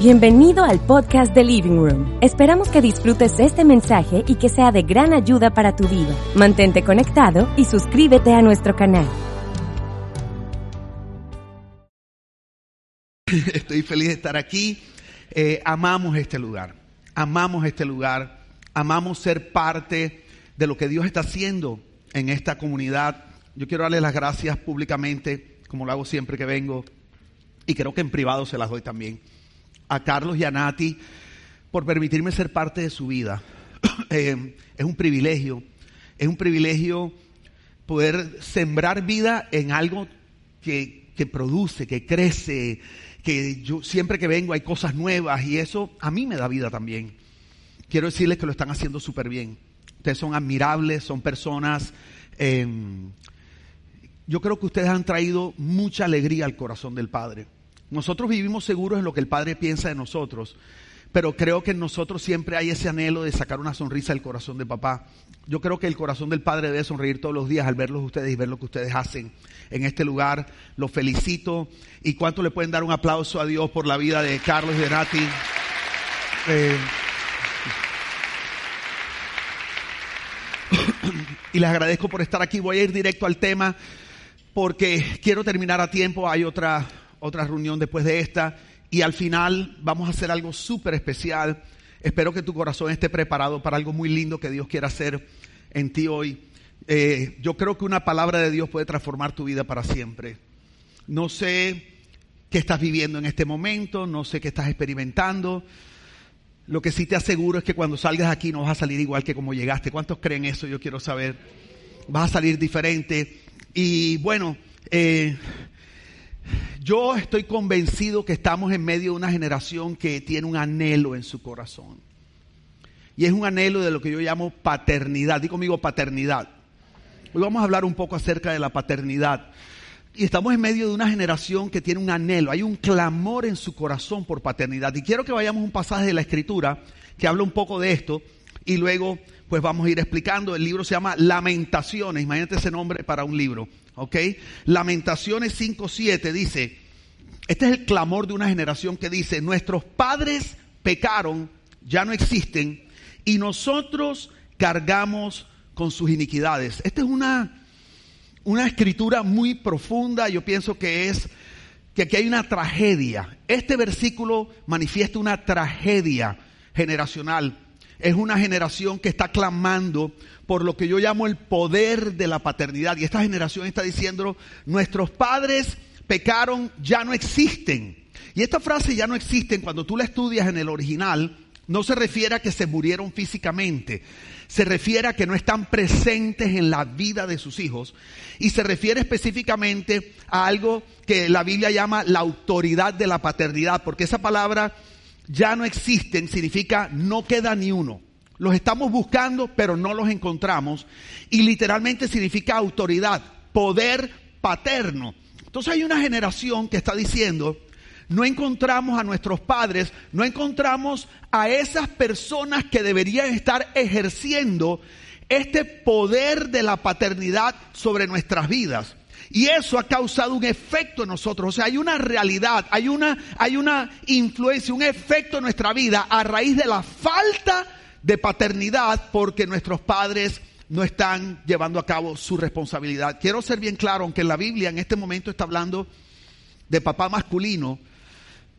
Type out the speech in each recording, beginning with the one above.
Bienvenido al podcast de Living Room. Esperamos que disfrutes este mensaje y que sea de gran ayuda para tu vida. Mantente conectado y suscríbete a nuestro canal. Estoy feliz de estar aquí. Eh, amamos este lugar. Amamos este lugar. Amamos ser parte de lo que Dios está haciendo en esta comunidad. Yo quiero darle las gracias públicamente, como lo hago siempre que vengo, y creo que en privado se las doy también a Carlos y a Nati por permitirme ser parte de su vida. Eh, es un privilegio, es un privilegio poder sembrar vida en algo que, que produce, que crece, que yo siempre que vengo hay cosas nuevas y eso a mí me da vida también. Quiero decirles que lo están haciendo súper bien. Ustedes son admirables, son personas... Eh, yo creo que ustedes han traído mucha alegría al corazón del Padre. Nosotros vivimos seguros en lo que el Padre piensa de nosotros, pero creo que en nosotros siempre hay ese anhelo de sacar una sonrisa del corazón de papá. Yo creo que el corazón del Padre debe sonreír todos los días al verlos ustedes y ver lo que ustedes hacen en este lugar. Los felicito. ¿Y cuánto le pueden dar un aplauso a Dios por la vida de Carlos y? Eh, y les agradezco por estar aquí. Voy a ir directo al tema porque quiero terminar a tiempo. Hay otra otra reunión después de esta y al final vamos a hacer algo súper especial. Espero que tu corazón esté preparado para algo muy lindo que Dios quiera hacer en ti hoy. Eh, yo creo que una palabra de Dios puede transformar tu vida para siempre. No sé qué estás viviendo en este momento, no sé qué estás experimentando. Lo que sí te aseguro es que cuando salgas aquí no vas a salir igual que como llegaste. ¿Cuántos creen eso? Yo quiero saber. Vas a salir diferente. Y bueno, eh, yo estoy convencido que estamos en medio de una generación que tiene un anhelo en su corazón. Y es un anhelo de lo que yo llamo paternidad. Digo conmigo paternidad. Hoy vamos a hablar un poco acerca de la paternidad. Y estamos en medio de una generación que tiene un anhelo, hay un clamor en su corazón por paternidad. Y quiero que vayamos a un pasaje de la escritura que habla un poco de esto y luego pues vamos a ir explicando. El libro se llama Lamentaciones, imagínate ese nombre para un libro. ¿ok? Lamentaciones 5.7 dice, este es el clamor de una generación que dice, nuestros padres pecaron, ya no existen, y nosotros cargamos con sus iniquidades. Esta es una, una escritura muy profunda, yo pienso que es que aquí hay una tragedia. Este versículo manifiesta una tragedia generacional. Es una generación que está clamando por lo que yo llamo el poder de la paternidad. Y esta generación está diciendo, nuestros padres pecaron, ya no existen. Y esta frase ya no existen, cuando tú la estudias en el original, no se refiere a que se murieron físicamente, se refiere a que no están presentes en la vida de sus hijos y se refiere específicamente a algo que la Biblia llama la autoridad de la paternidad, porque esa palabra ya no existen significa no queda ni uno. Los estamos buscando, pero no los encontramos. Y literalmente significa autoridad, poder paterno. Entonces hay una generación que está diciendo, no encontramos a nuestros padres, no encontramos a esas personas que deberían estar ejerciendo este poder de la paternidad sobre nuestras vidas. Y eso ha causado un efecto en nosotros. O sea, hay una realidad, hay una, hay una influencia, un efecto en nuestra vida a raíz de la falta de paternidad porque nuestros padres no están llevando a cabo su responsabilidad. Quiero ser bien claro, aunque la Biblia en este momento está hablando de papá masculino,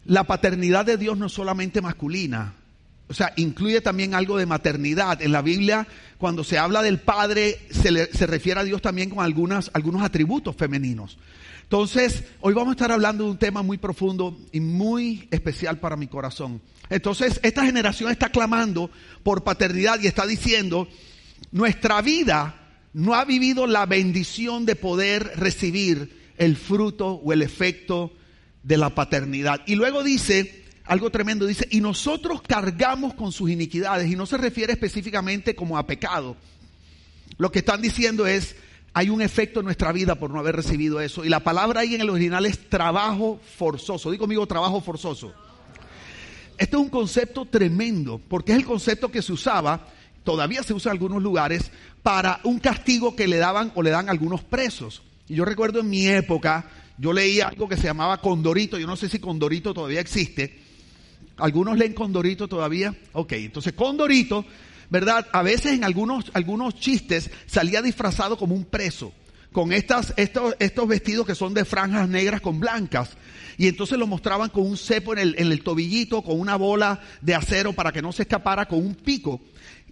la paternidad de Dios no es solamente masculina, o sea, incluye también algo de maternidad. En la Biblia, cuando se habla del Padre, se, se refiere a Dios también con algunas, algunos atributos femeninos. Entonces, hoy vamos a estar hablando de un tema muy profundo y muy especial para mi corazón. Entonces, esta generación está clamando por paternidad y está diciendo, nuestra vida no ha vivido la bendición de poder recibir el fruto o el efecto de la paternidad. Y luego dice, algo tremendo, dice, y nosotros cargamos con sus iniquidades, y no se refiere específicamente como a pecado. Lo que están diciendo es, hay un efecto en nuestra vida por no haber recibido eso. Y la palabra ahí en el original es trabajo forzoso. Digo conmigo, trabajo forzoso. Este es un concepto tremendo, porque es el concepto que se usaba, todavía se usa en algunos lugares, para un castigo que le daban o le dan algunos presos. Y yo recuerdo en mi época, yo leía algo que se llamaba Condorito, yo no sé si Condorito todavía existe, ¿Algunos leen Condorito todavía? Ok, entonces Condorito, ¿verdad? A veces en algunos, algunos chistes salía disfrazado como un preso, con estas, estos, estos vestidos que son de franjas negras con blancas. Y entonces lo mostraban con un cepo en el, en el tobillito, con una bola de acero para que no se escapara, con un pico.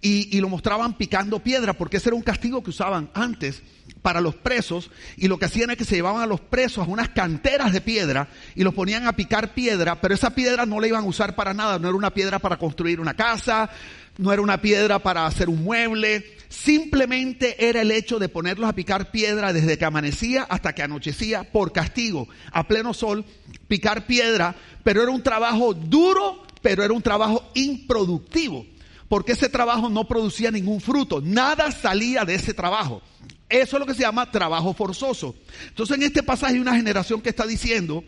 Y, y, lo mostraban picando piedra, porque ese era un castigo que usaban antes para los presos, y lo que hacían es que se llevaban a los presos a unas canteras de piedra y los ponían a picar piedra, pero esa piedra no la iban a usar para nada, no era una piedra para construir una casa, no era una piedra para hacer un mueble, simplemente era el hecho de ponerlos a picar piedra desde que amanecía hasta que anochecía por castigo, a pleno sol, picar piedra, pero era un trabajo duro, pero era un trabajo improductivo porque ese trabajo no producía ningún fruto, nada salía de ese trabajo. Eso es lo que se llama trabajo forzoso. Entonces en este pasaje hay una generación que está diciendo,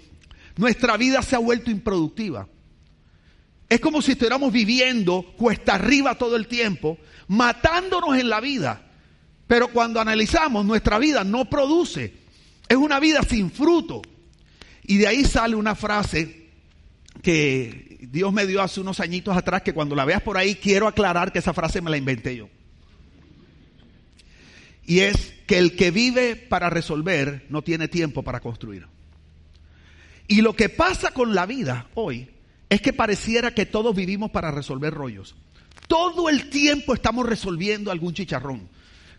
nuestra vida se ha vuelto improductiva. Es como si estuviéramos viviendo cuesta arriba todo el tiempo, matándonos en la vida. Pero cuando analizamos, nuestra vida no produce. Es una vida sin fruto. Y de ahí sale una frase que Dios me dio hace unos añitos atrás que cuando la veas por ahí quiero aclarar que esa frase me la inventé yo. Y es que el que vive para resolver no tiene tiempo para construir. Y lo que pasa con la vida hoy es que pareciera que todos vivimos para resolver rollos. Todo el tiempo estamos resolviendo algún chicharrón.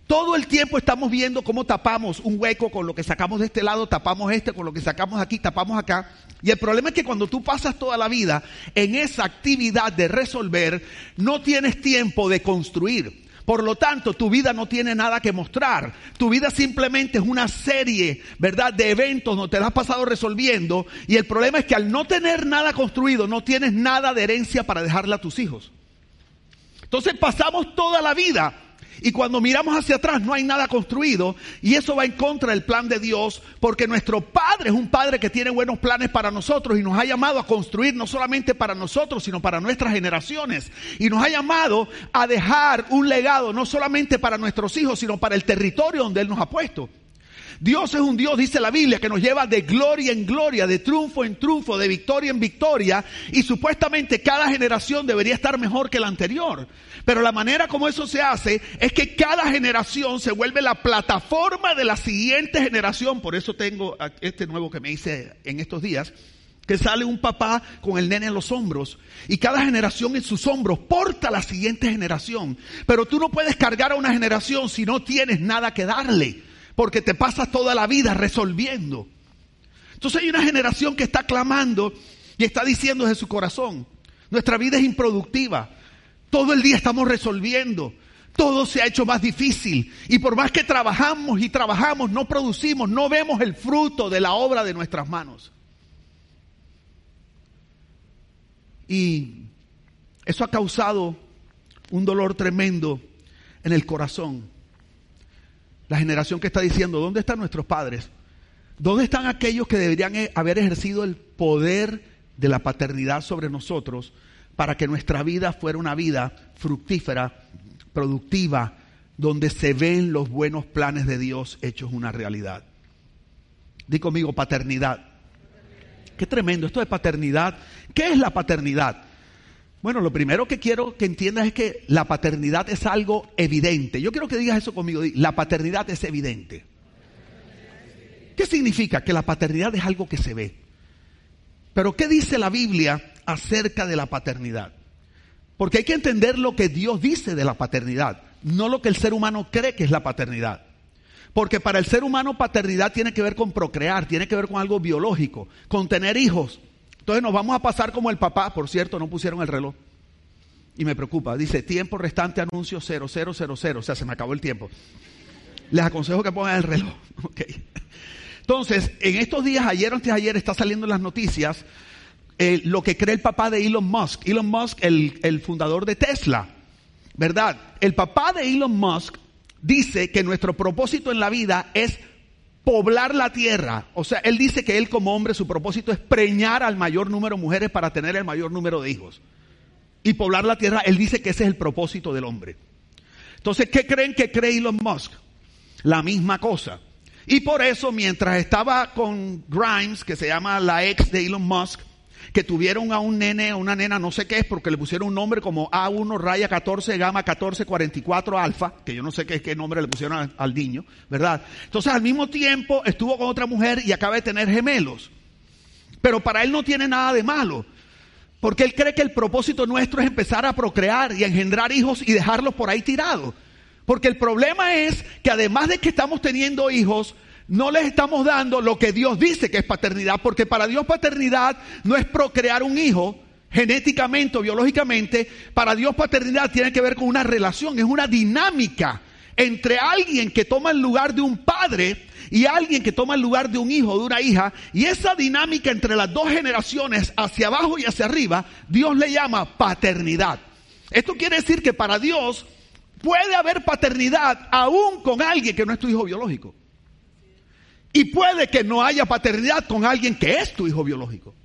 Todo el tiempo estamos viendo cómo tapamos un hueco con lo que sacamos de este lado, tapamos este con lo que sacamos aquí, tapamos acá. Y el problema es que cuando tú pasas toda la vida en esa actividad de resolver, no tienes tiempo de construir. Por lo tanto, tu vida no tiene nada que mostrar. Tu vida simplemente es una serie, ¿verdad?, de eventos donde te la has pasado resolviendo. Y el problema es que al no tener nada construido, no tienes nada de herencia para dejarle a tus hijos. Entonces pasamos toda la vida y cuando miramos hacia atrás no hay nada construido y eso va en contra del plan de Dios porque nuestro Padre es un Padre que tiene buenos planes para nosotros y nos ha llamado a construir no solamente para nosotros sino para nuestras generaciones y nos ha llamado a dejar un legado no solamente para nuestros hijos sino para el territorio donde Él nos ha puesto. Dios es un Dios, dice la Biblia, que nos lleva de gloria en gloria, de triunfo en triunfo, de victoria en victoria, y supuestamente cada generación debería estar mejor que la anterior. Pero la manera como eso se hace es que cada generación se vuelve la plataforma de la siguiente generación. Por eso tengo este nuevo que me hice en estos días, que sale un papá con el nene en los hombros y cada generación en sus hombros porta a la siguiente generación. Pero tú no puedes cargar a una generación si no tienes nada que darle porque te pasas toda la vida resolviendo. Entonces hay una generación que está clamando y está diciendo de su corazón, nuestra vida es improductiva, todo el día estamos resolviendo, todo se ha hecho más difícil y por más que trabajamos y trabajamos, no producimos, no vemos el fruto de la obra de nuestras manos. Y eso ha causado un dolor tremendo en el corazón. La generación que está diciendo, ¿dónde están nuestros padres? ¿Dónde están aquellos que deberían e-, haber ejercido el poder de la paternidad sobre nosotros para que nuestra vida fuera una vida fructífera, productiva, donde se ven los buenos planes de Dios hechos una realidad? Di conmigo paternidad. Qué tremendo esto de paternidad. ¿Qué es la paternidad? Bueno, lo primero que quiero que entiendas es que la paternidad es algo evidente. Yo quiero que digas eso conmigo. La paternidad es evidente. ¿Qué significa? Que la paternidad es algo que se ve. Pero ¿qué dice la Biblia acerca de la paternidad? Porque hay que entender lo que Dios dice de la paternidad, no lo que el ser humano cree que es la paternidad. Porque para el ser humano paternidad tiene que ver con procrear, tiene que ver con algo biológico, con tener hijos. Entonces nos vamos a pasar como el papá, por cierto, no pusieron el reloj. Y me preocupa, dice, tiempo restante anuncio 0000, o sea, se me acabó el tiempo. Les aconsejo que pongan el reloj. Okay. Entonces, en estos días, ayer o antes de ayer, está saliendo en las noticias eh, lo que cree el papá de Elon Musk. Elon Musk, el, el fundador de Tesla. ¿Verdad? El papá de Elon Musk dice que nuestro propósito en la vida es poblar la tierra. O sea, él dice que él como hombre su propósito es preñar al mayor número de mujeres para tener el mayor número de hijos. Y poblar la tierra, él dice que ese es el propósito del hombre. Entonces, ¿qué creen que cree Elon Musk? La misma cosa. Y por eso, mientras estaba con Grimes, que se llama la ex de Elon Musk, que tuvieron a un nene, una nena, no sé qué es, porque le pusieron un nombre como A1 raya 14 gamma 1444 alfa, que yo no sé qué, qué nombre le pusieron al, al niño, ¿verdad? Entonces al mismo tiempo estuvo con otra mujer y acaba de tener gemelos. Pero para él no tiene nada de malo. Porque él cree que el propósito nuestro es empezar a procrear y a engendrar hijos y dejarlos por ahí tirados. Porque el problema es que además de que estamos teniendo hijos, no les estamos dando lo que Dios dice que es paternidad, porque para Dios paternidad no es procrear un hijo genéticamente o biológicamente, para Dios paternidad tiene que ver con una relación, es una dinámica entre alguien que toma el lugar de un padre y alguien que toma el lugar de un hijo o de una hija, y esa dinámica entre las dos generaciones, hacia abajo y hacia arriba, Dios le llama paternidad. Esto quiere decir que para Dios puede haber paternidad aún con alguien que no es tu hijo biológico. Y puede que no haya paternidad con alguien que es tu hijo biológico.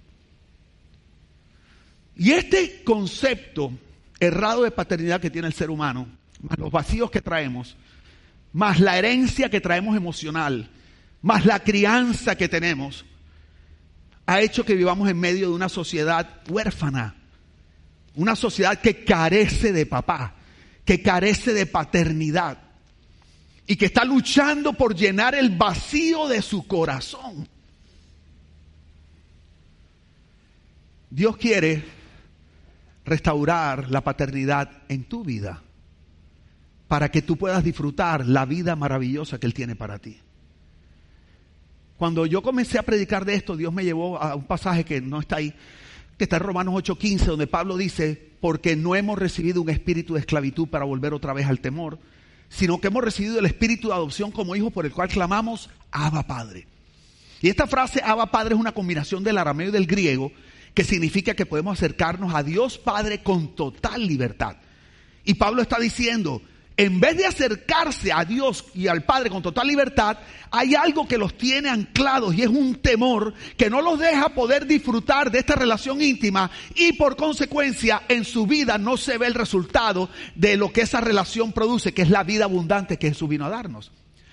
Y este concepto errado de paternidad que tiene el ser humano, más los vacíos que traemos, más la herencia que traemos emocional, más la crianza que tenemos, ha hecho que vivamos en medio de una sociedad huérfana, una sociedad que carece de papá, que carece de paternidad y que está luchando por llenar el vacío de su corazón. Dios quiere restaurar la paternidad en tu vida para que tú puedas disfrutar la vida maravillosa que Él tiene para ti. Cuando yo comencé a predicar de esto, Dios me llevó a un pasaje que no está ahí, que está en Romanos 8:15, donde Pablo dice, porque no hemos recibido un espíritu de esclavitud para volver otra vez al temor, sino que hemos recibido el espíritu de adopción como hijos por el cual clamamos, Abba Padre. Y esta frase, Abba Padre, es una combinación del arameo y del griego, que significa que podemos acercarnos a Dios Padre con total libertad. Y Pablo está diciendo, en vez de acercarse a Dios y al Padre con total libertad, hay algo que los tiene anclados y es un temor que no los deja poder disfrutar de esta relación íntima y por consecuencia en su vida no se ve el resultado de lo que esa relación produce, que es la vida abundante que Jesús vino a darnos.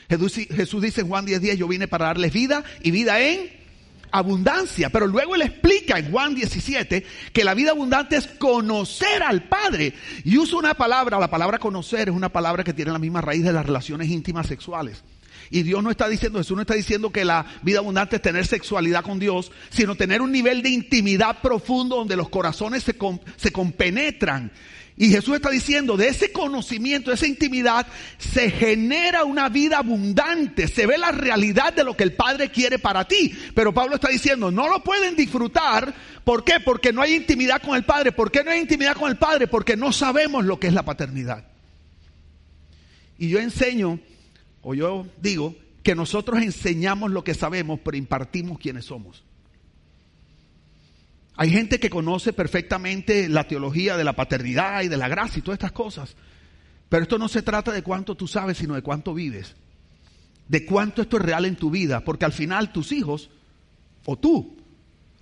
Jesús, dice en Juan 10:10, 10, yo vine para darles vida y vida en abundancia. Pero luego él explica en Juan 17 que la vida abundante es conocer al Padre. Y usa una palabra, la palabra conocer es una palabra que tiene la misma raíz de las relaciones íntimas sexuales. Y Dios no está diciendo, Jesús no está diciendo que la vida abundante es tener sexualidad con Dios, sino tener un nivel de intimidad profundo donde los corazones se, se compenetran y Jesús está diciendo, de ese conocimiento, de esa intimidad, se genera una vida abundante, se ve la realidad de lo que el Padre quiere para ti. Pero Pablo está diciendo, no lo pueden disfrutar. ¿Por qué? Porque no hay intimidad con el Padre. ¿Por qué no hay intimidad con el Padre? Porque no sabemos lo que es la paternidad. Y yo enseño, o yo digo, que nosotros enseñamos lo que sabemos, pero impartimos quienes somos. Hay gente que conoce perfectamente la teología de la paternidad y de la gracia y todas estas cosas. Pero esto no se trata de cuánto tú sabes, sino de cuánto vives. De cuánto esto es real en tu vida. Porque al final tus hijos, o tú,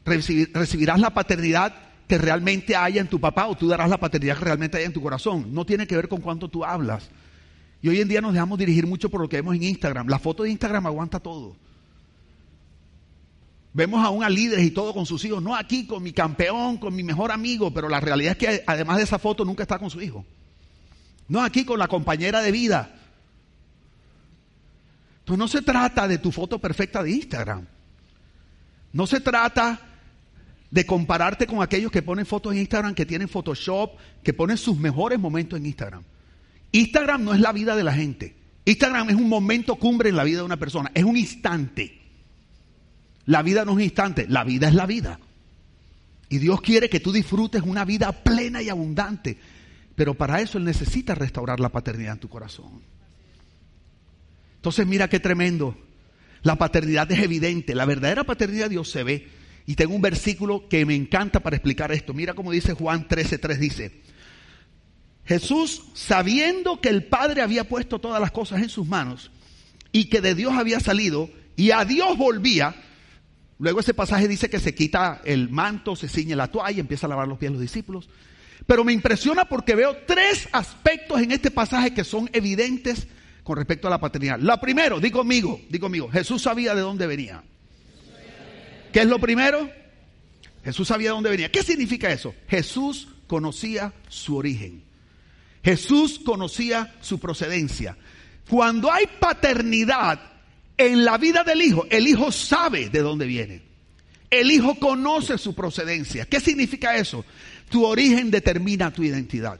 recibirás la paternidad que realmente haya en tu papá o tú darás la paternidad que realmente haya en tu corazón. No tiene que ver con cuánto tú hablas. Y hoy en día nos dejamos dirigir mucho por lo que vemos en Instagram. La foto de Instagram aguanta todo. Vemos aún a líderes y todo con sus hijos, no aquí con mi campeón, con mi mejor amigo, pero la realidad es que además de esa foto nunca está con su hijo. No aquí con la compañera de vida. Entonces no se trata de tu foto perfecta de Instagram. No se trata de compararte con aquellos que ponen fotos en Instagram, que tienen Photoshop, que ponen sus mejores momentos en Instagram. Instagram no es la vida de la gente. Instagram es un momento cumbre en la vida de una persona, es un instante. La vida no es un instante, la vida es la vida. Y Dios quiere que tú disfrutes una vida plena y abundante. Pero para eso Él necesita restaurar la paternidad en tu corazón. Entonces mira qué tremendo. La paternidad es evidente. La verdadera paternidad de Dios se ve. Y tengo un versículo que me encanta para explicar esto. Mira cómo dice Juan 13:3 dice. Jesús, sabiendo que el Padre había puesto todas las cosas en sus manos y que de Dios había salido y a Dios volvía, Luego ese pasaje dice que se quita el manto, se ciñe la toalla, empieza a lavar los pies los discípulos. Pero me impresiona porque veo tres aspectos en este pasaje que son evidentes con respecto a la paternidad. Lo primero, digo conmigo, digo conmigo, Jesús sabía de dónde venía. ¿Qué es lo primero? Jesús sabía dónde venía. ¿Qué significa eso? Jesús conocía su origen. Jesús conocía su procedencia. Cuando hay paternidad en la vida del hijo, el hijo sabe de dónde viene. El hijo conoce su procedencia. ¿Qué significa eso? Tu origen determina tu identidad.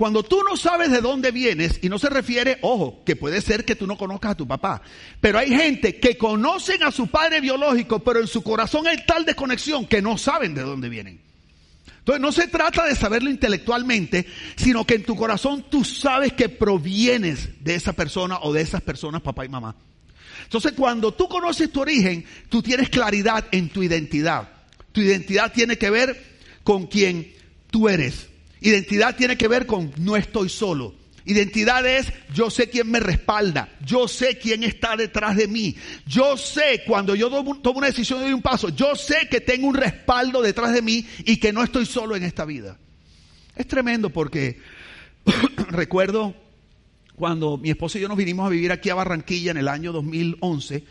Cuando tú no sabes de dónde vienes, y no se refiere, ojo, que puede ser que tú no conozcas a tu papá, pero hay gente que conocen a su padre biológico, pero en su corazón hay tal desconexión que no saben de dónde vienen. Entonces no se trata de saberlo intelectualmente, sino que en tu corazón tú sabes que provienes de esa persona o de esas personas, papá y mamá. Entonces cuando tú conoces tu origen, tú tienes claridad en tu identidad. Tu identidad tiene que ver con quien tú eres. Identidad tiene que ver con no estoy solo. Identidad es yo sé quién me respalda, yo sé quién está detrás de mí, yo sé cuando yo tomo una decisión y doy un paso, yo sé que tengo un respaldo detrás de mí y que no estoy solo en esta vida. Es tremendo porque recuerdo cuando mi esposo y yo nos vinimos a vivir aquí a Barranquilla en el año 2011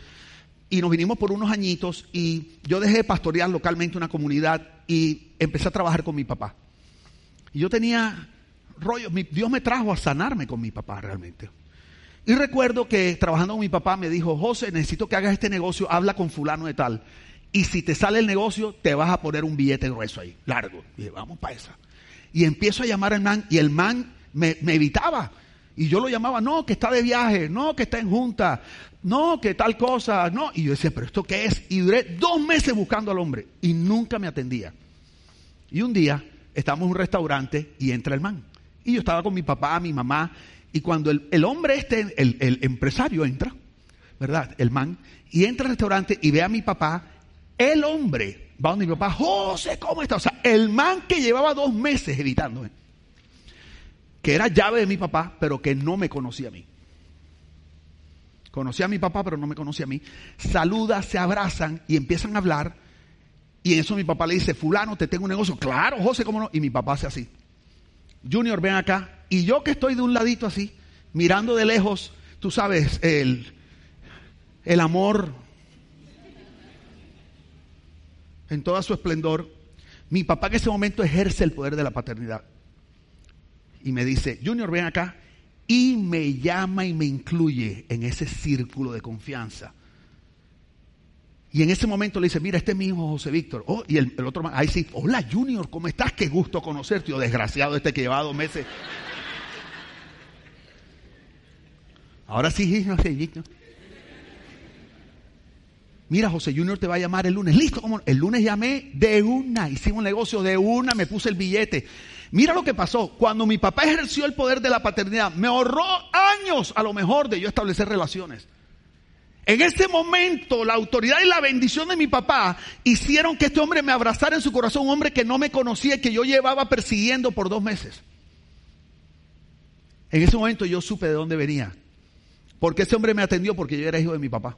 y nos vinimos por unos añitos y yo dejé de pastorear localmente una comunidad y empecé a trabajar con mi papá. Y yo tenía rollo, Dios me trajo a sanarme con mi papá realmente. Y recuerdo que trabajando con mi papá me dijo, José, necesito que hagas este negocio, habla con fulano de tal. Y si te sale el negocio, te vas a poner un billete grueso ahí, largo. Y dije, vamos para esa. Y empiezo a llamar al man y el man me, me evitaba. Y yo lo llamaba, no, que está de viaje, no, que está en junta, no, que tal cosa, no. Y yo decía, pero ¿esto qué es? Y duré dos meses buscando al hombre y nunca me atendía. Y un día estamos en un restaurante y entra el man. Y yo estaba con mi papá, mi mamá, y cuando el, hombre este, el, el, empresario entra, ¿verdad? El man, y entra al restaurante y ve a mi papá, el hombre va donde mi papá, José, ¿cómo está? O sea, el man que llevaba dos meses evitándome, que era llave de mi papá, pero que no me conocía a mí. Conocía a mi papá, pero no me conocía a mí. Saluda, se abrazan y empiezan a hablar. Y en eso mi papá le dice, fulano, te tengo un negocio. Claro, José, ¿cómo no? Y mi papá hace así. Junior, ven acá. Y yo que estoy de un ladito así, mirando de lejos, tú sabes, el, el amor en toda su esplendor. Mi papá en ese momento ejerce el poder de la paternidad. Y me dice, Junior, ven acá. Y me llama y me incluye en ese círculo de confianza. Y en ese momento le dice, mira, este es mi hijo José Víctor. Oh, y el, otro, ahí sí, hola Junior, ¿cómo estás? Qué gusto conocerte, oh desgraciado este que lleva dos meses. Ahora sí, José Víctor. Mira, José Junior te va a llamar el lunes. Listo, como el lunes llamé de una, hicimos un negocio de una, me puse el billete. Mira lo que pasó. Cuando mi papá ejerció el poder de la paternidad, me ahorró años a lo mejor de yo establecer relaciones. En ese momento, la autoridad y la bendición de mi papá hicieron que este hombre me abrazara en su corazón, un hombre que no me conocía y que yo llevaba persiguiendo por dos meses. En ese momento yo supe de dónde venía. Porque ese hombre me atendió porque yo era hijo de mi papá.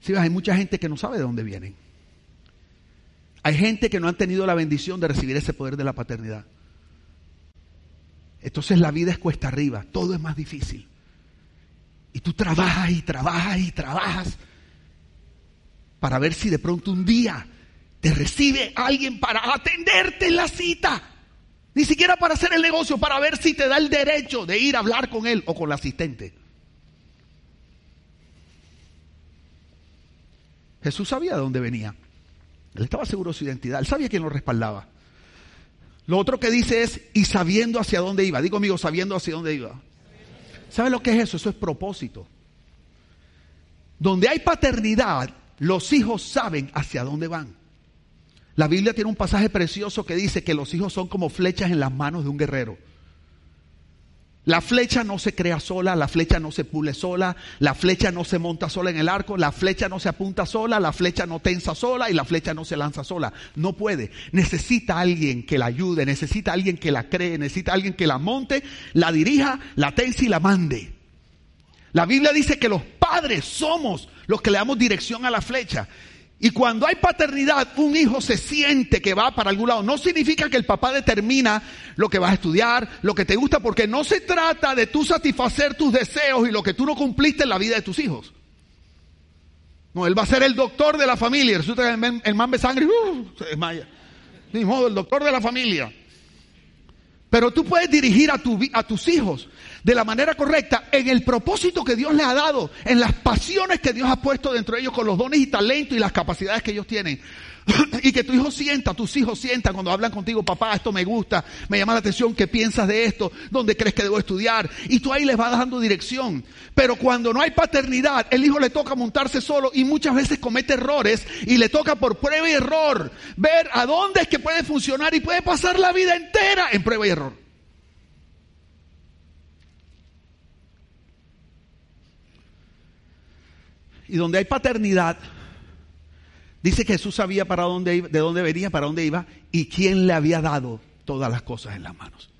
Sí, hay mucha gente que no sabe de dónde vienen. Hay gente que no han tenido la bendición de recibir ese poder de la paternidad. Entonces la vida es cuesta arriba, todo es más difícil. Y tú trabajas y trabajas y trabajas para ver si de pronto un día te recibe alguien para atenderte en la cita. Ni siquiera para hacer el negocio, para ver si te da el derecho de ir a hablar con él o con la asistente. Jesús sabía de dónde venía. Él estaba seguro de su identidad. Él sabía quién lo respaldaba. Lo otro que dice es, y sabiendo hacia dónde iba. Digo, amigo, sabiendo hacia dónde iba. ¿Sabe lo que es eso? Eso es propósito. Donde hay paternidad, los hijos saben hacia dónde van. La Biblia tiene un pasaje precioso que dice que los hijos son como flechas en las manos de un guerrero. La flecha no se crea sola, la flecha no se pule sola, la flecha no se monta sola en el arco, la flecha no se apunta sola, la flecha no tensa sola y la flecha no se lanza sola. No puede. Necesita alguien que la ayude, necesita alguien que la cree, necesita alguien que la monte, la dirija, la tense y la mande. La Biblia dice que los padres somos los que le damos dirección a la flecha. Y cuando hay paternidad, un hijo se siente que va para algún lado. No significa que el papá determina lo que vas a estudiar, lo que te gusta, porque no se trata de tú satisfacer tus deseos y lo que tú no cumpliste en la vida de tus hijos. No, él va a ser el doctor de la familia. Resulta que el man, ve sangre y uh, se desmaya. Ni modo, el doctor de la familia. Pero tú puedes dirigir a, tu, a tus hijos de la manera correcta en el propósito que Dios les ha dado, en las pasiones que Dios ha puesto dentro de ellos con los dones y talentos y las capacidades que ellos tienen. y que tu hijo sienta, tus hijos sientan cuando hablan contigo, papá, esto me gusta, me llama la atención, ¿qué piensas de esto? ¿Dónde crees que debo estudiar? Y tú ahí les vas dando dirección. Pero cuando no hay paternidad, el hijo le toca montarse solo y muchas veces comete errores y le toca por prueba y error ver a dónde es que puede funcionar y puede pasar la vida entera en prueba y error. Y donde hay paternidad, Dice que Jesús sabía para dónde de dónde venía, para dónde iba y quién le había dado todas las cosas en las manos.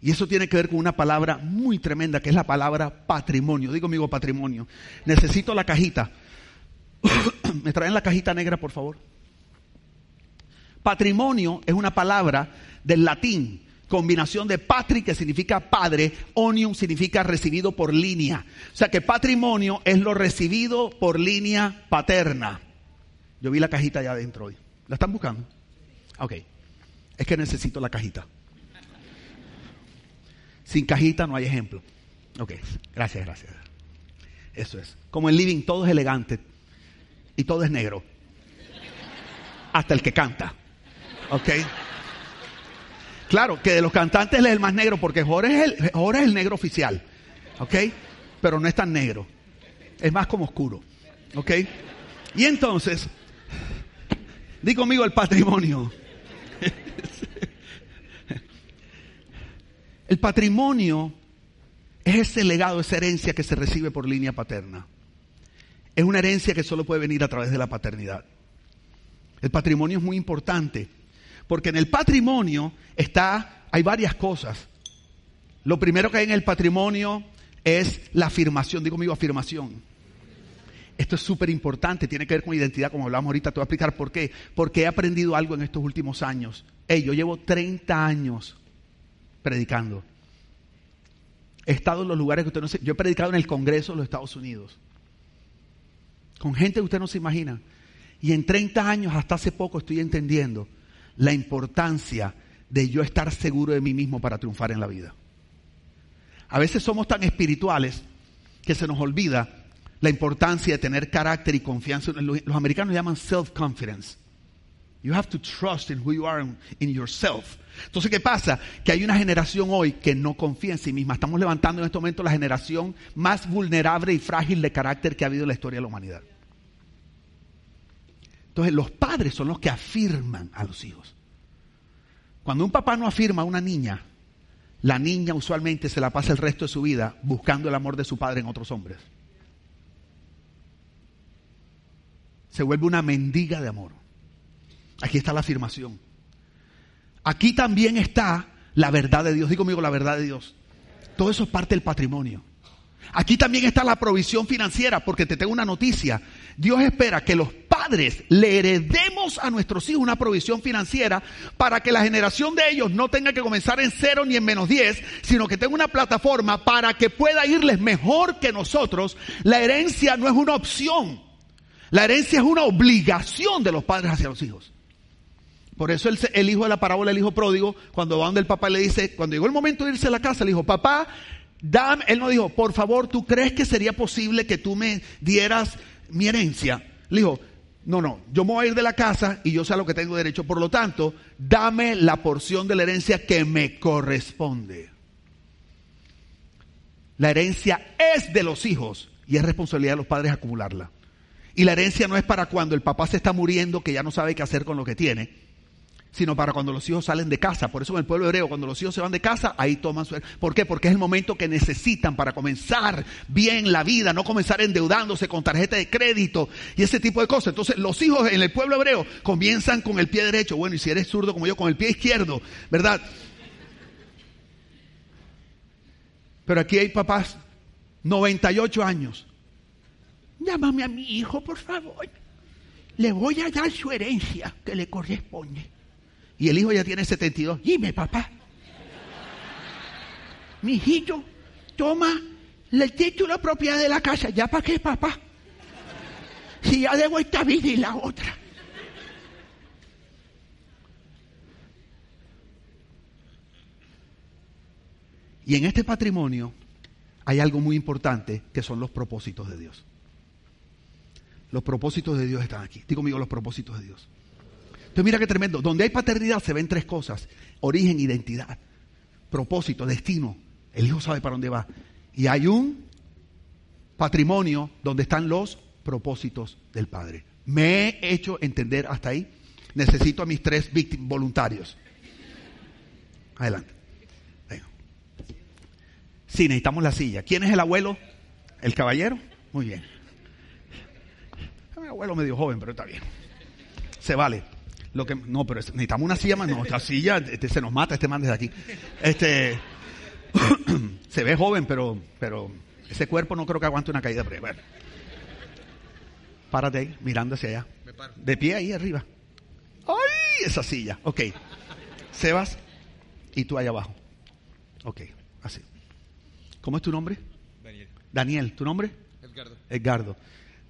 Y eso tiene que ver con una palabra muy tremenda, que es la palabra patrimonio. Digo, amigo, patrimonio. Necesito la cajita. ¿Me traen la cajita negra, por favor? Patrimonio es una palabra del latín combinación de patri, que significa padre, onium significa recibido por línea. O sea que patrimonio es lo recibido por línea paterna. Yo vi la cajita allá adentro hoy. ¿La están buscando? Ok. Es que necesito la cajita. Sin cajita no hay ejemplo. Ok, gracias, gracias. Eso es. Como en Living todo es elegante y todo es negro. Hasta el que canta. ¿Ok? Claro, que de los cantantes es el más negro, porque Jorge es el, Jorge es el negro oficial. ¿Ok? Pero no es tan negro. Es más como oscuro. ¿Ok? Y entonces, di conmigo el patrimonio. El patrimonio es ese legado, esa herencia que se recibe por línea paterna. Es una herencia que solo puede venir a través de la paternidad. El patrimonio es muy importante porque en el patrimonio está, hay varias cosas. Lo primero que hay en el patrimonio es la afirmación, digo conmigo afirmación. Esto es súper importante, tiene que ver con identidad, como hablamos ahorita, te voy a explicar por qué. Porque he aprendido algo en estos últimos años. Hey, yo llevo 30 años predicando. He estado en los lugares que usted no se... Yo he predicado en el Congreso de los Estados Unidos. Con gente que usted no se imagina. Y en 30 años, hasta hace poco, estoy entendiendo la importancia de yo estar seguro de mí mismo para triunfar en la vida. A veces somos tan espirituales que se nos olvida la importancia de tener carácter y confianza. Los americanos llaman self-confidence. You have to trust in who you are in yourself. Entonces, ¿qué pasa? Que hay una generación hoy que no confía en sí misma. Estamos levantando en este momento la generación más vulnerable y frágil de carácter que ha habido en la historia de la humanidad. Entonces los padres son los que afirman a los hijos. Cuando un papá no afirma a una niña, la niña usualmente se la pasa el resto de su vida buscando el amor de su padre en otros hombres. Se vuelve una mendiga de amor. Aquí está la afirmación. Aquí también está la verdad de Dios. Digo conmigo la verdad de Dios. Todo eso es parte del patrimonio. Aquí también está la provisión financiera, porque te tengo una noticia. Dios espera que los padres le heredemos a nuestros hijos una provisión financiera para que la generación de ellos no tenga que comenzar en cero ni en menos diez, sino que tenga una plataforma para que pueda irles mejor que nosotros. La herencia no es una opción. La herencia es una obligación de los padres hacia los hijos. Por eso el, hijo de la parábola, el hijo pródigo, cuando va donde el papá le dice, cuando llegó el momento de irse a la casa, le dijo, papá, dame, él no dijo, por favor, ¿tú crees que sería posible que tú me dieras mi herencia? Le dijo, no, no, yo me voy a ir de la casa y yo sé a lo que tengo derecho, por lo tanto, dame la porción de la herencia que me corresponde. La herencia es de los hijos y es responsabilidad de los padres acumularla. Y la herencia no es para cuando el papá se está muriendo que ya no sabe qué hacer con lo que tiene sino para cuando los hijos salen de casa. Por eso en el pueblo hebreo, cuando los hijos se van de casa, ahí toman su... ¿Por qué? Porque es el momento que necesitan para comenzar bien la vida, no comenzar endeudándose con tarjeta de crédito y ese tipo de cosas. Entonces los hijos en el pueblo hebreo comienzan con el pie derecho, bueno, y si eres zurdo como yo, con el pie izquierdo, ¿verdad? Pero aquí hay papás, 98 años. Llámame a mi hijo, por favor. Le voy a dar su herencia que le corresponde. Y el hijo ya tiene 72. Dime, papá. Mi hijito, toma el título propiedad de la casa, ¿ya para qué, papá? Si ya debo esta vida y la otra. Y en este patrimonio hay algo muy importante que son los propósitos de Dios. Los propósitos de Dios están aquí. Digo conmigo los propósitos de Dios. Entonces mira qué tremendo. Donde hay paternidad se ven tres cosas. Origen, identidad, propósito, destino. El hijo sabe para dónde va. Y hay un patrimonio donde están los propósitos del Padre. ¿Me he hecho entender hasta ahí? Necesito a mis tres víctimas voluntarios. Adelante. Venga. Sí, necesitamos la silla. ¿Quién es el abuelo? ¿El caballero? Muy bien. Mi abuelo medio joven, pero está bien. Se vale. Lo que, no, pero necesitamos una silla más. No, esta silla este, se nos mata este man desde aquí. Este, se ve joven, pero, pero ese cuerpo no creo que aguante una caída. Pero, bueno. Párate ahí, mirando hacia allá. De pie ahí arriba. ¡Ay! Esa silla. Ok. Sebas y tú allá abajo. Ok, así. ¿Cómo es tu nombre? Daniel. Daniel, ¿tu nombre? Edgardo. Edgardo.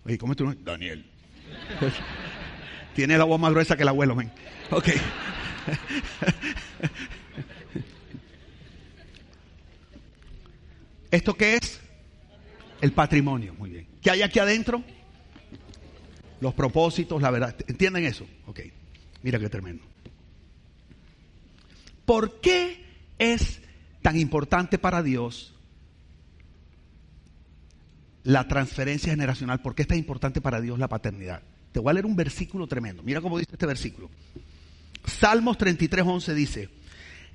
Oye, ¿cómo es tu nombre? Daniel. Tiene la voz más gruesa que el abuelo, men. Ok. ¿Esto qué es? El patrimonio. Muy bien. ¿Qué hay aquí adentro? Los propósitos, la verdad. ¿Entienden eso? Ok. Mira qué tremendo. ¿Por qué es tan importante para Dios la transferencia generacional? ¿Por qué es tan importante para Dios la paternidad? Te voy a leer un versículo tremendo. Mira cómo dice este versículo. Salmos 33, 11 dice,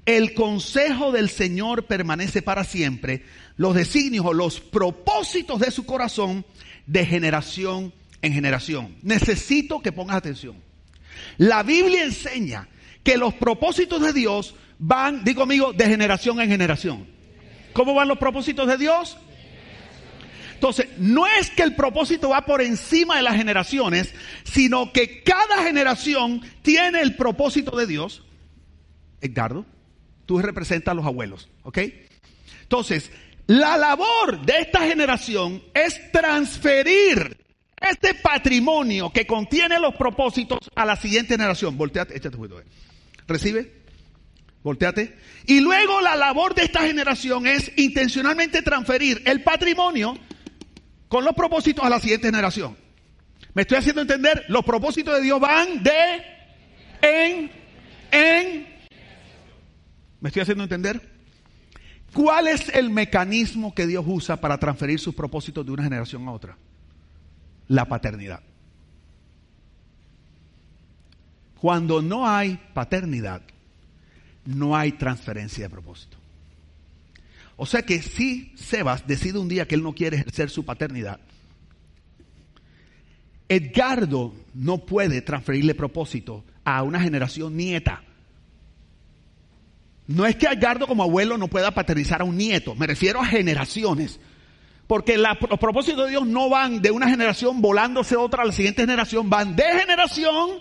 el consejo del Señor permanece para siempre, los designios o los propósitos de su corazón de generación en generación. Necesito que pongas atención. La Biblia enseña que los propósitos de Dios van, digo amigo, de generación en generación. ¿Cómo van los propósitos de Dios? Entonces, no es que el propósito va por encima de las generaciones, sino que cada generación tiene el propósito de Dios. Edgardo, tú representas a los abuelos, ¿ok? Entonces, la labor de esta generación es transferir este patrimonio que contiene los propósitos a la siguiente generación. Volteate, échate un Recibe, volteate. Y luego la labor de esta generación es intencionalmente transferir el patrimonio con los propósitos a la siguiente generación. ¿Me estoy haciendo entender? Los propósitos de Dios van de, en, en. ¿Me estoy haciendo entender? ¿Cuál es el mecanismo que Dios usa para transferir sus propósitos de una generación a otra? La paternidad. Cuando no hay paternidad, no hay transferencia de propósito. O sea que si Sebas decide un día que él no quiere ejercer su paternidad, Edgardo no puede transferirle propósito a una generación nieta. No es que Edgardo como abuelo no pueda paternizar a un nieto, me refiero a generaciones. Porque los propósitos de Dios no van de una generación volándose otra a la siguiente generación, van de generación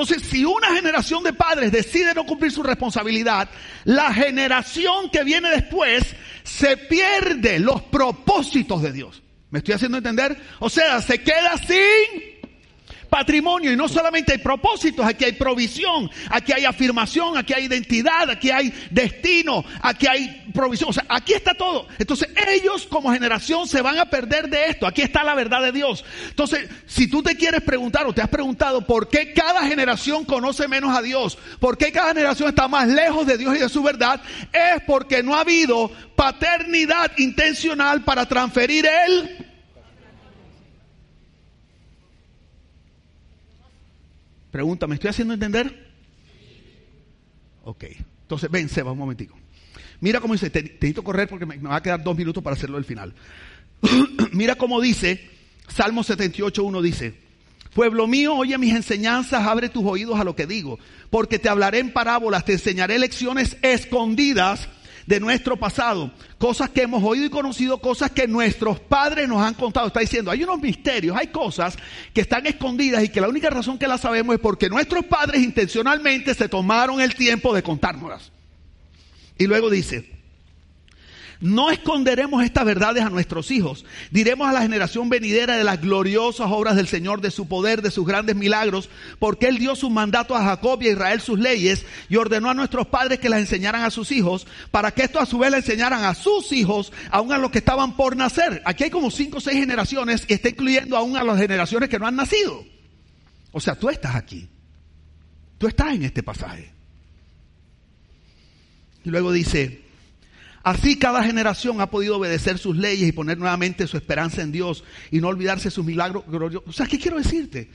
entonces, si una generación de padres decide no cumplir su responsabilidad, la generación que viene después se pierde los propósitos de Dios. ¿Me estoy haciendo entender? O sea, se queda sin patrimonio y no solamente hay propósitos, aquí hay provisión, aquí hay afirmación, aquí hay identidad, aquí hay destino, aquí hay provisión, o sea, aquí está todo. Entonces ellos como generación se van a perder de esto, aquí está la verdad de Dios. Entonces, si tú te quieres preguntar o te has preguntado por qué cada generación conoce menos a Dios, por qué cada generación está más lejos de Dios y de su verdad, es porque no ha habido paternidad intencional para transferir el Pregunta, ¿me estoy haciendo entender? Ok. Entonces, ven, Seba, un momentico. Mira cómo dice, te, necesito correr porque me, va a quedar dos minutos para hacerlo al final. Mira cómo dice, Salmo 78, 1 dice, Pueblo mío, oye mis enseñanzas, abre tus oídos a lo que digo, porque te hablaré en parábolas, te enseñaré lecciones escondidas de nuestro pasado, cosas que hemos oído y conocido, cosas que nuestros padres nos han contado. Está diciendo, hay unos misterios, hay cosas que están escondidas y que la única razón que las sabemos es porque nuestros padres intencionalmente se tomaron el tiempo de contárnoslas. Y luego dice, No esconderemos estas verdades a nuestros hijos. Diremos a la generación venidera de las gloriosas obras del Señor, de su poder, de sus grandes milagros, porque Él dio sus mandatos a Jacob y a Israel sus leyes y ordenó a nuestros padres que las enseñaran a sus hijos, para que esto a su vez le enseñaran a sus hijos, aún a los que estaban por nacer. Aquí hay como cinco o seis generaciones y está incluyendo aún a las generaciones que no han nacido. O sea, tú estás aquí. Tú estás en este pasaje. Y luego dice, Así cada generación ha podido obedecer sus leyes y poner nuevamente su esperanza en Dios y no olvidarse sus milagros gloriosos. O sea, ¿qué quiero decirte?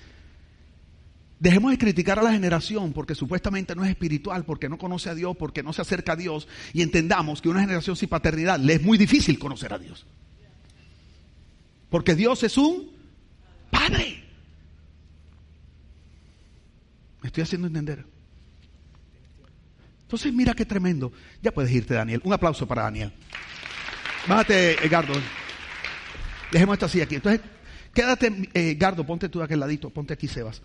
Dejemos de criticar a la generación porque supuestamente no es espiritual, porque no conoce a Dios, porque no se acerca a Dios y entendamos que una generación sin paternidad le es muy difícil conocer a Dios. Porque Dios es un Padre. Me estoy haciendo entender. Entonces mira qué tremendo. Ya puedes irte, Daniel. Un aplauso para Daniel. Bájate, Edgardo. Dejemos esta silla aquí. Entonces, quédate, eh, Gardo, ponte tú de aquel ladito, ponte aquí, Sebas.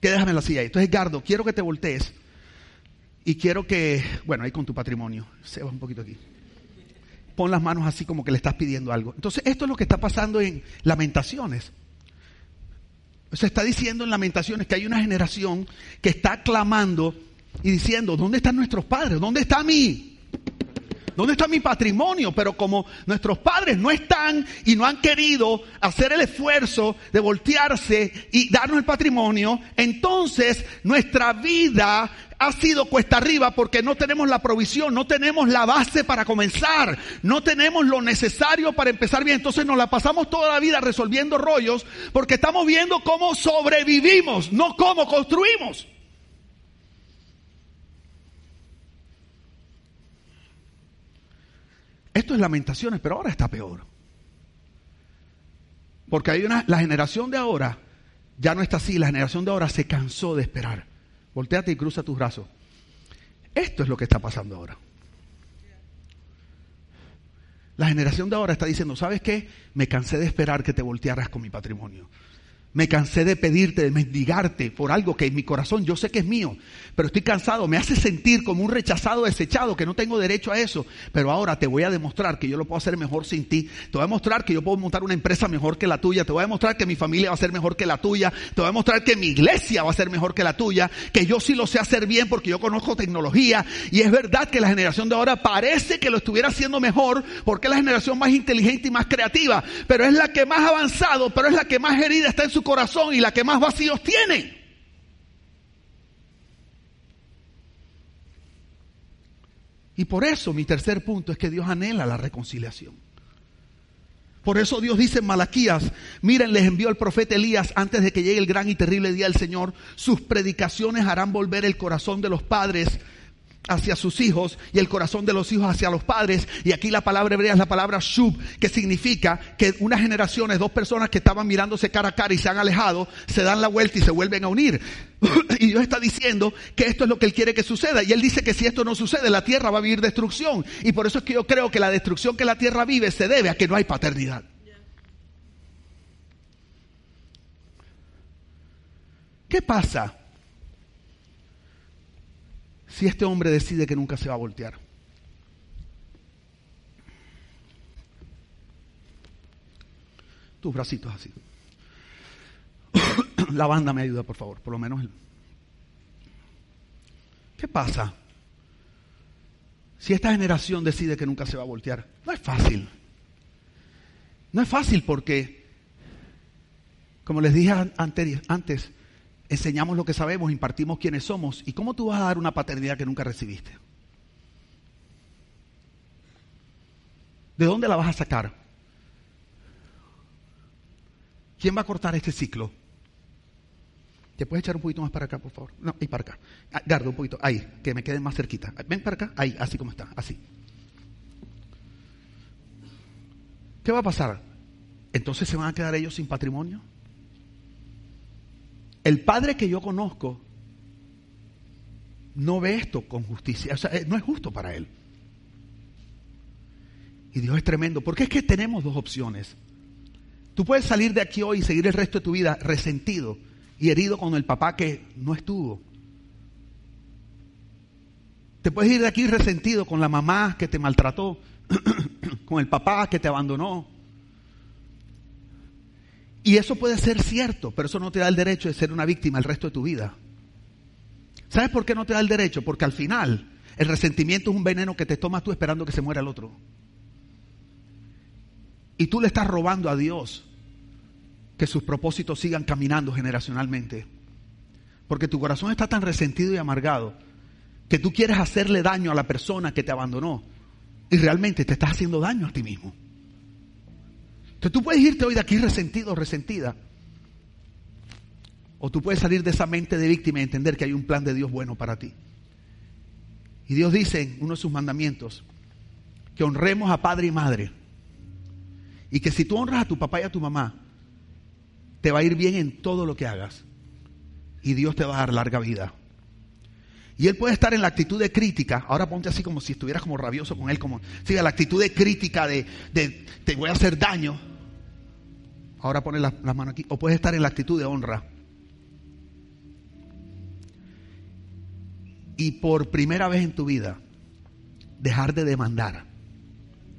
Quédame en la silla ahí. Entonces, Gardo, quiero que te voltees. Y quiero que, bueno, ahí con tu patrimonio. Sebas, un poquito aquí. Pon las manos así como que le estás pidiendo algo. Entonces, esto es lo que está pasando en Lamentaciones. Se está diciendo en Lamentaciones que hay una generación que está clamando y diciendo, ¿dónde están nuestros padres? ¿Dónde está mi? ¿Dónde está mi patrimonio? Pero como nuestros padres no están y no han querido hacer el esfuerzo de voltearse y darnos el patrimonio, entonces nuestra vida ha sido cuesta arriba porque no tenemos la provisión, no tenemos la base para comenzar, no tenemos lo necesario para empezar bien. Entonces nos la pasamos toda la vida resolviendo rollos porque estamos viendo cómo sobrevivimos, no cómo construimos. Esto es lamentaciones, pero ahora está peor. Porque hay una, la generación de ahora ya no está así, la generación de ahora se cansó de esperar. Volteate y cruza tus brazos. Esto es lo que está pasando ahora. La generación de ahora está diciendo, ¿sabes qué? Me cansé de esperar que te voltearas con mi patrimonio. Me cansé de pedirte, de mendigarte por algo que en mi corazón yo sé que es mío, pero estoy cansado, me hace sentir como un rechazado, desechado, que no tengo derecho a eso. Pero ahora te voy a demostrar que yo lo puedo hacer mejor sin ti. Te voy a demostrar que yo puedo montar una empresa mejor que la tuya. Te voy a demostrar que mi familia va a ser mejor que la tuya. Te voy a demostrar que mi iglesia va a ser mejor que la tuya. Que yo sí lo sé hacer bien porque yo conozco tecnología. Y es verdad que la generación de ahora parece que lo estuviera haciendo mejor porque es la generación más inteligente y más creativa. Pero es la que más avanzado, pero es la que más herida está en su corazón y la que más vacíos tiene. Y por eso mi tercer punto es que Dios anhela la reconciliación. Por eso Dios dice en Malaquías, miren, les envió el profeta Elías antes de que llegue el gran y terrible día del Señor. Sus predicaciones harán volver el corazón de los padres hacia sus hijos y el corazón de los hijos hacia los padres. Y aquí la palabra hebrea es la palabra shub, que significa que unas generaciones, dos personas que estaban mirándose cara a cara y se han alejado, se dan la vuelta y se vuelven a unir. y Dios está diciendo que esto es lo que Él quiere que suceda. Y Él dice que si esto no sucede, la tierra va a vivir destrucción. Y por eso es que yo creo que la destrucción que la tierra vive se debe a que no hay paternidad. ¿Qué pasa? Si este hombre decide que nunca se va a voltear? Tus bracitos así. La banda me ayuda, por favor, por lo menos. ¿Qué pasa? Si esta generación decide que nunca se va a voltear, no es fácil. No es fácil porque, como les dije antes, enseñamos lo que sabemos, impartimos quiénes somos. ¿Y cómo tú vas a dar una paternidad que nunca recibiste? ¿De dónde la vas a sacar? ¿Quién va a cortar este ciclo? ¿Te puedes echar un poquito más para acá, por favor? No, ahí para acá. Ah, Gardo, un poquito. Ahí, que me queden más cerquita. Ven para acá. Ahí, así como está. Así. ¿Qué va a pasar? Entonces se van a quedar ellos sin patrimonio. El padre que yo conozco no ve esto con justicia, o sea, eh, no es justo para él. Y Dios es tremendo, porque es que tenemos dos opciones. Tú puedes salir de aquí hoy y seguir el resto de tu vida resentido y herido con el papá que no estuvo. Te puedes ir de aquí resentido con la mamá que te maltrató, con el papá que te abandonó. Y eso puede ser cierto, pero eso no te da el derecho de ser una víctima el resto de tu vida. ¿Sabes por qué no te da el derecho? Porque al final el resentimiento es un veneno que te tomas tú esperando que se muera el otro. Y tú le estás robando a Dios que sus propósitos sigan caminando generacionalmente. Porque tu corazón está tan resentido y amargado que tú quieres hacerle daño a la persona que te abandonó y realmente te estás haciendo daño a ti mismo. Entonces tú puedes irte hoy de aquí resentido o resentida. O tú puedes salir de esa mente de víctima y entender que hay un plan de Dios bueno para ti. Y Dios dice en uno de sus mandamientos que honremos a padre y madre. Y que si tú honras a tu papá y a tu mamá, te va a ir bien en todo lo que hagas. Y Dios te va a dar larga vida. Y él puede estar en la actitud de crítica. Ahora ponte así como si estuvieras como rabioso con él, como siga la actitud de crítica de, te voy a hacer daño. Ahora pone las la manos aquí. O puedes estar en la actitud de honra. Y por primera vez en tu vida, dejar de demandar,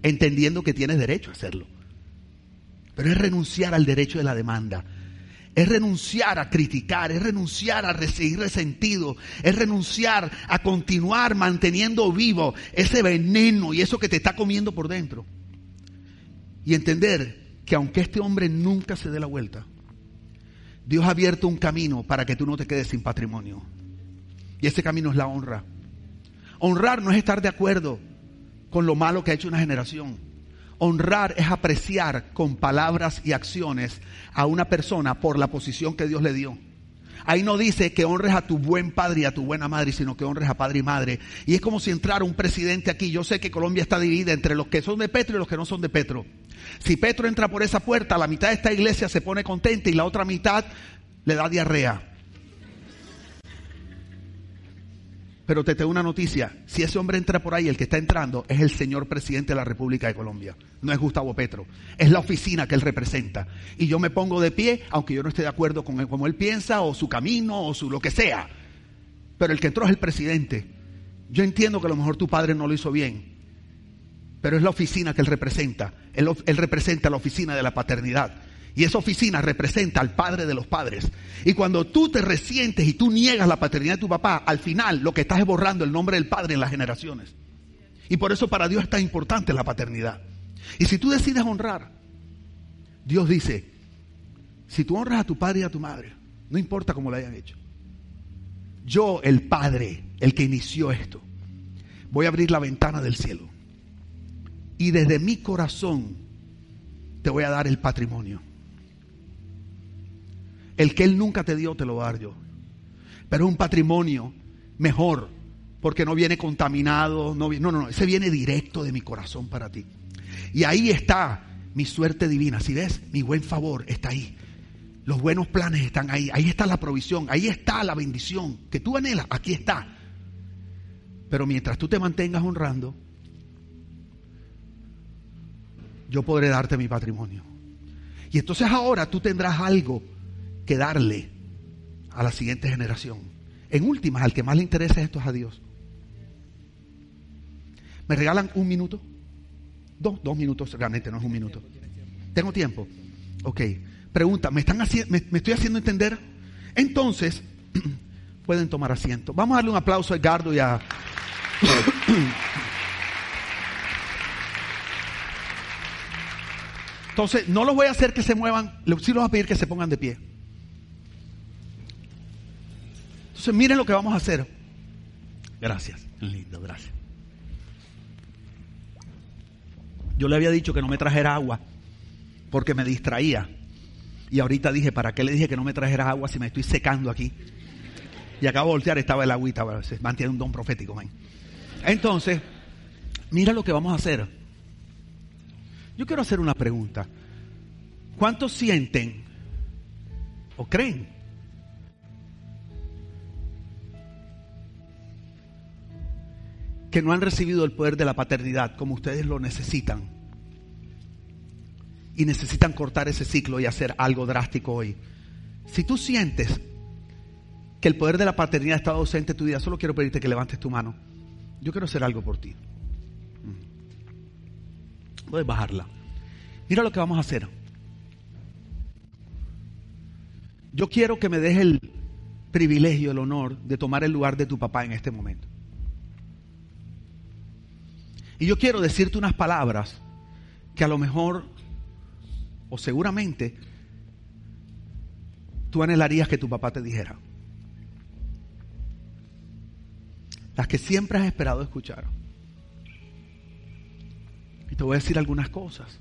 entendiendo que tienes derecho a hacerlo. Pero es renunciar al derecho de la demanda es renunciar a criticar, es renunciar a seguir resentido, es renunciar a continuar manteniendo vivo ese veneno y eso que te está comiendo por dentro. Y entender que aunque este hombre nunca se dé la vuelta, Dios ha abierto un camino para que tú no te quedes sin patrimonio. Y ese camino es la honra. Honrar no es estar de acuerdo con lo malo que ha hecho una generación. Honrar es apreciar con palabras y acciones a una persona por la posición que Dios le dio. Ahí no dice que honres a tu buen padre y a tu buena madre, sino que honres a padre y madre. Y es como si entrara un presidente aquí. Yo sé que Colombia está dividida entre los que son de Petro y los que no son de Petro. Si Petro entra por esa puerta, la mitad de esta iglesia se pone contenta y la otra mitad le da diarrea. Pero te tengo una noticia, si ese hombre entra por ahí, el que está entrando es el señor presidente de la República de Colombia, no es Gustavo Petro, es la oficina que él representa. Y yo me pongo de pie, aunque yo no esté de acuerdo con él, como él piensa, o su camino, o su lo que sea. Pero el que entró es el presidente. Yo entiendo que a lo mejor tu padre no lo hizo bien, pero es la oficina que él representa. Él, él representa la oficina de la paternidad. Y esa oficina representa al padre de los padres. Y cuando tú te resientes y tú niegas la paternidad de tu papá, al final lo que estás es borrando el nombre del padre en las generaciones. Y por eso para Dios es tan importante la paternidad. Y si tú decides honrar, Dios dice, si tú honras a tu padre y a tu madre, no importa cómo lo hayan hecho. Yo, el Padre, el que inició esto, voy a abrir la ventana del cielo. Y desde mi corazón te voy a dar el patrimonio. El que Él nunca te dio, te lo voy a dar yo. Pero es un patrimonio mejor, porque no viene contaminado, no, no, no, ese viene directo de mi corazón para ti. Y ahí está mi suerte divina, si ves, mi buen favor está ahí. Los buenos planes están ahí, ahí está la provisión, ahí está la bendición que tú anhelas, aquí está. Pero mientras tú te mantengas honrando, yo podré darte mi patrimonio. Y entonces ahora tú tendrás algo que darle a la siguiente generación. En últimas, al que más le interesa esto es a Dios. ¿Me regalan un minuto? Dos, dos minutos, realmente no es un minuto. ¿Tengo tiempo? Ok. Pregunta, ¿me, están haciendo, me, estoy haciendo entender? Entonces, pueden tomar asiento. Vamos a darle un aplauso a Edgardo y a... Entonces, no los voy a hacer que se muevan, sí los voy a pedir que se pongan de pie. Entonces, miren lo que vamos a hacer. Gracias, lindo, gracias. Yo le había dicho que no me trajera agua porque me distraía. Y ahorita dije, ¿para qué le dije que no me trajera agua si me estoy secando aquí? Y acabo de voltear, estaba el agüita, se mantiene un don profético. Entonces, mira lo que vamos a hacer. Yo quiero hacer una pregunta. ¿Cuántos sienten o creen que no han recibido el poder de la paternidad como ustedes lo necesitan. Y necesitan cortar ese ciclo y hacer algo drástico hoy. Si tú sientes que el poder de la paternidad estado ausente en tu vida, solo quiero pedirte que levantes tu mano. Yo quiero hacer algo por ti. Mm. Puedes bajarla. Mira lo que vamos a hacer. Yo quiero que me des el privilegio, el honor de tomar el lugar de tu papá en este momento. Y yo quiero decirte unas palabras que a lo mejor o seguramente tú anhelarías que tu papá te dijera. Las que siempre has esperado escuchar. Y te voy a decir algunas cosas.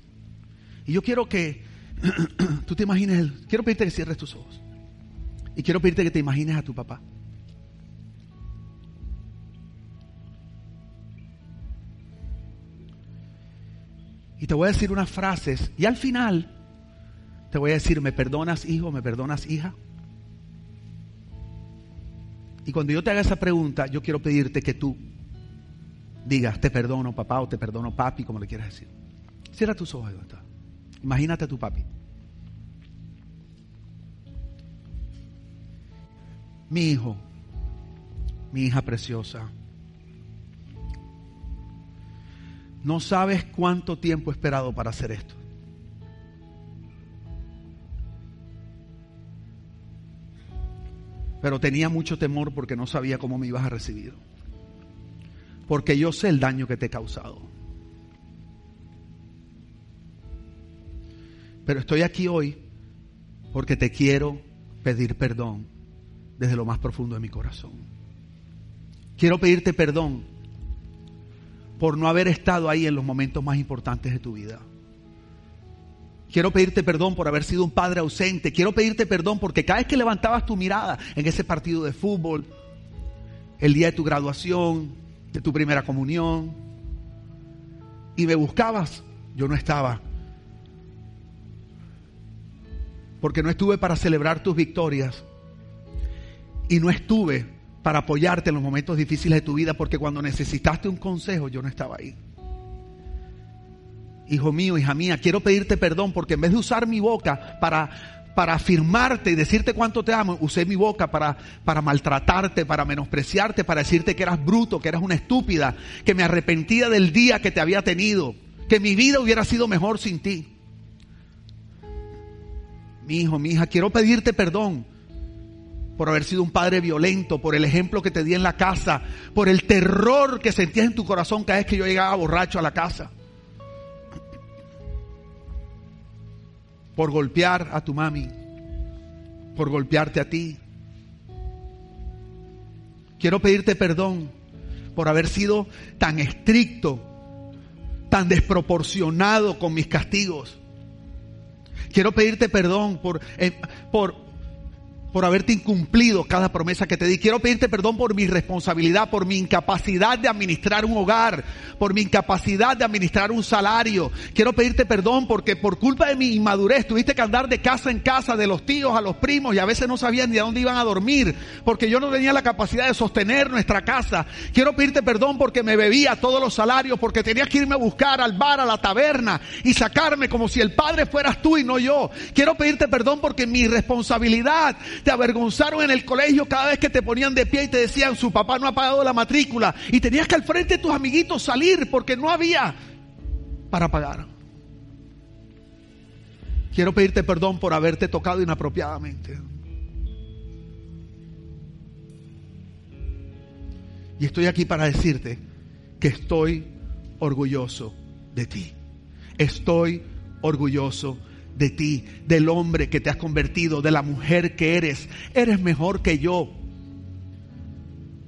Y yo quiero que tú te imagines, quiero pedirte que cierres tus ojos. Y quiero pedirte que te imagines a tu papá. Y te voy a decir unas frases. Y al final te voy a decir, ¿me perdonas hijo? ¿Me perdonas hija? Y cuando yo te haga esa pregunta, yo quiero pedirte que tú digas, te perdono papá o te perdono papi, como le quieras decir. Cierra tus ojos. Imagínate a tu papi. Mi hijo, mi hija preciosa, no sabes cuánto tiempo he esperado para hacer esto. Pero tenía mucho temor porque no sabía cómo me ibas a recibir. Porque yo sé el daño que te he causado. Pero estoy aquí hoy porque te quiero pedir perdón desde lo más profundo de mi corazón. Quiero pedirte perdón por no haber estado ahí en los momentos más importantes de tu vida. Quiero pedirte perdón por haber sido un padre ausente. Quiero pedirte perdón porque cada vez que levantabas tu mirada en ese partido de fútbol, el día de tu graduación, de tu primera comunión, y me buscabas, yo no estaba. Porque no estuve para celebrar tus victorias, y no estuve para apoyarte en los momentos difíciles de tu vida porque cuando necesitaste un consejo yo no estaba ahí. Hijo mío, hija mía, quiero pedirte perdón porque en vez de usar mi boca para, para afirmarte y decirte cuánto te amo, usé mi boca para, para maltratarte, para menospreciarte, para decirte que eras bruto, que eras una estúpida, que me arrepentía del día que te había tenido, que mi vida hubiera sido mejor sin ti. Mi hijo, mi hija, quiero pedirte perdón por haber sido un padre violento, por el ejemplo que te di en la casa, por el terror que sentías en tu corazón cada vez que yo llegaba borracho a la casa. Por golpear a tu mami, por golpearte a ti. Quiero pedirte perdón por haber sido tan estricto, tan desproporcionado con mis castigos. Quiero pedirte perdón por, eh, por, por haberte incumplido cada promesa que te di. Quiero pedirte perdón por mi responsabilidad, por mi incapacidad de administrar un hogar, por mi incapacidad de administrar un salario. Quiero pedirte perdón porque por culpa de mi inmadurez tuviste que andar de casa en casa, de los tíos a los primos y a veces no sabían ni a dónde iban a dormir, porque yo no tenía la capacidad de sostener nuestra casa. Quiero pedirte perdón porque me bebía todos los salarios, porque tenías que irme a buscar al bar, a la taberna y sacarme como si el padre fueras tú y no yo. Quiero pedirte perdón porque mi responsabilidad te avergonzaron en el colegio cada vez que te ponían de pie y te decían su papá no ha pagado la matrícula y tenías que al frente de tus amiguitos salir porque no había para pagar. Quiero pedirte perdón por haberte tocado inapropiadamente. Y estoy aquí para decirte que estoy orgulloso de ti. Estoy orgulloso de ti, del hombre que te has convertido, de la mujer que eres. Eres mejor que yo.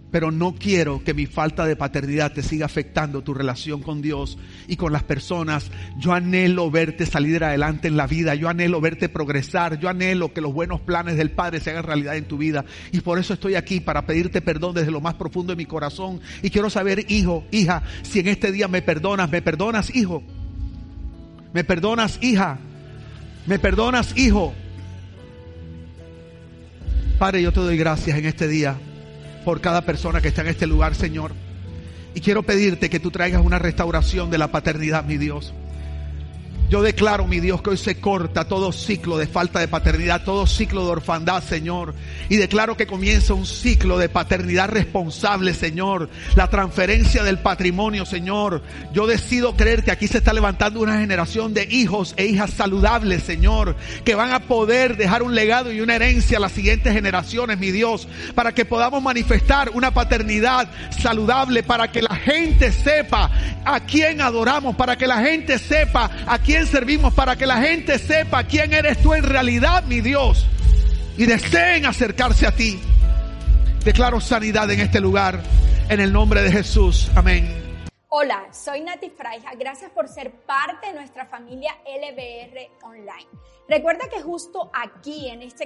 Pero no quiero que mi falta de paternidad te siga afectando tu relación con Dios y con las personas. Yo anhelo verte salir adelante en la vida. Yo anhelo verte progresar. Yo anhelo que los buenos planes del Padre se hagan realidad en tu vida. Y por eso estoy aquí, para pedirte perdón desde lo más profundo de mi corazón. Y quiero saber, hijo, hija, si en este día me perdonas, me perdonas, hijo. Me perdonas, hija. ¿Me perdonas, hijo? Padre, yo te doy gracias en este día por cada persona que está en este lugar, Señor. Y quiero pedirte que tú traigas una restauración de la paternidad, mi Dios. Yo declaro, mi Dios, que hoy se corta todo ciclo de falta de paternidad, todo ciclo de orfandad, Señor. Y declaro que comienza un ciclo de paternidad responsable, Señor. La transferencia del patrimonio, Señor. Yo decido creer que aquí se está levantando una generación de hijos e hijas saludables, Señor. Que van a poder dejar un legado y una herencia a las siguientes generaciones, mi Dios. Para que podamos manifestar una paternidad saludable, para que la gente sepa a quién adoramos, para que la gente sepa a servimos para que la gente sepa quién eres tú en realidad, mi Dios, y deseen acercarse a ti. Declaro sanidad en este lugar, en el nombre de Jesús. Amén. Hola, soy Nati Fraija. Gracias por ser parte de nuestra familia LBR Online. Recuerda que justo aquí en este canal